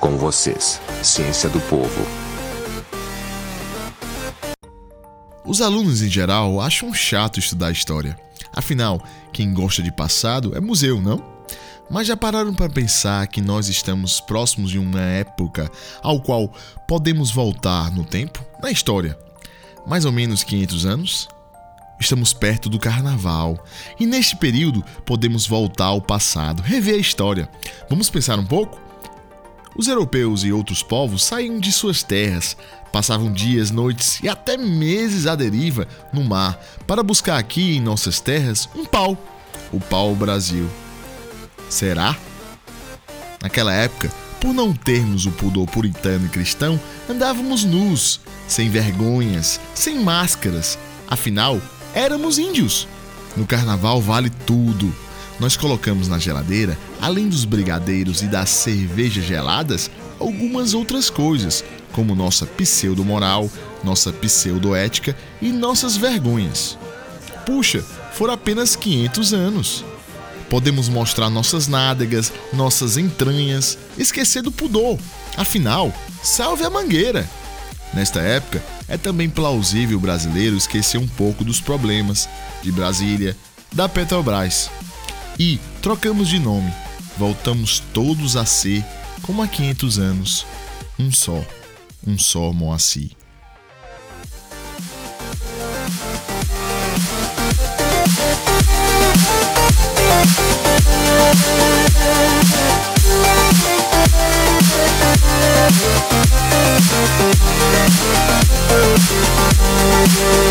Com vocês, Ciência do Povo. Os alunos em geral acham chato estudar história. Afinal, quem gosta de passado é museu, não? Mas já pararam para pensar que nós estamos próximos de uma época ao qual podemos voltar no tempo, na história? Mais ou menos 500 anos? Estamos perto do carnaval e neste período podemos voltar ao passado, rever a história. Vamos pensar um pouco? Os europeus e outros povos saíam de suas terras, passavam dias, noites e até meses à deriva no mar para buscar aqui em nossas terras um pau, o pau Brasil. Será? Naquela época, por não termos o pudor puritano e cristão, andávamos nus, sem vergonhas, sem máscaras. Afinal, éramos índios. No carnaval vale tudo. Nós colocamos na geladeira, além dos brigadeiros e das cervejas geladas, algumas outras coisas, como nossa pseudo-moral, nossa pseudo-ética e nossas vergonhas. Puxa, foram apenas 500 anos. Podemos mostrar nossas nádegas, nossas entranhas, esquecer do pudor. Afinal, salve a mangueira! Nesta época, é também plausível o brasileiro esquecer um pouco dos problemas de Brasília, da Petrobras e trocamos de nome. Voltamos todos a ser, como há 500 anos, um só, um só Moacir. Música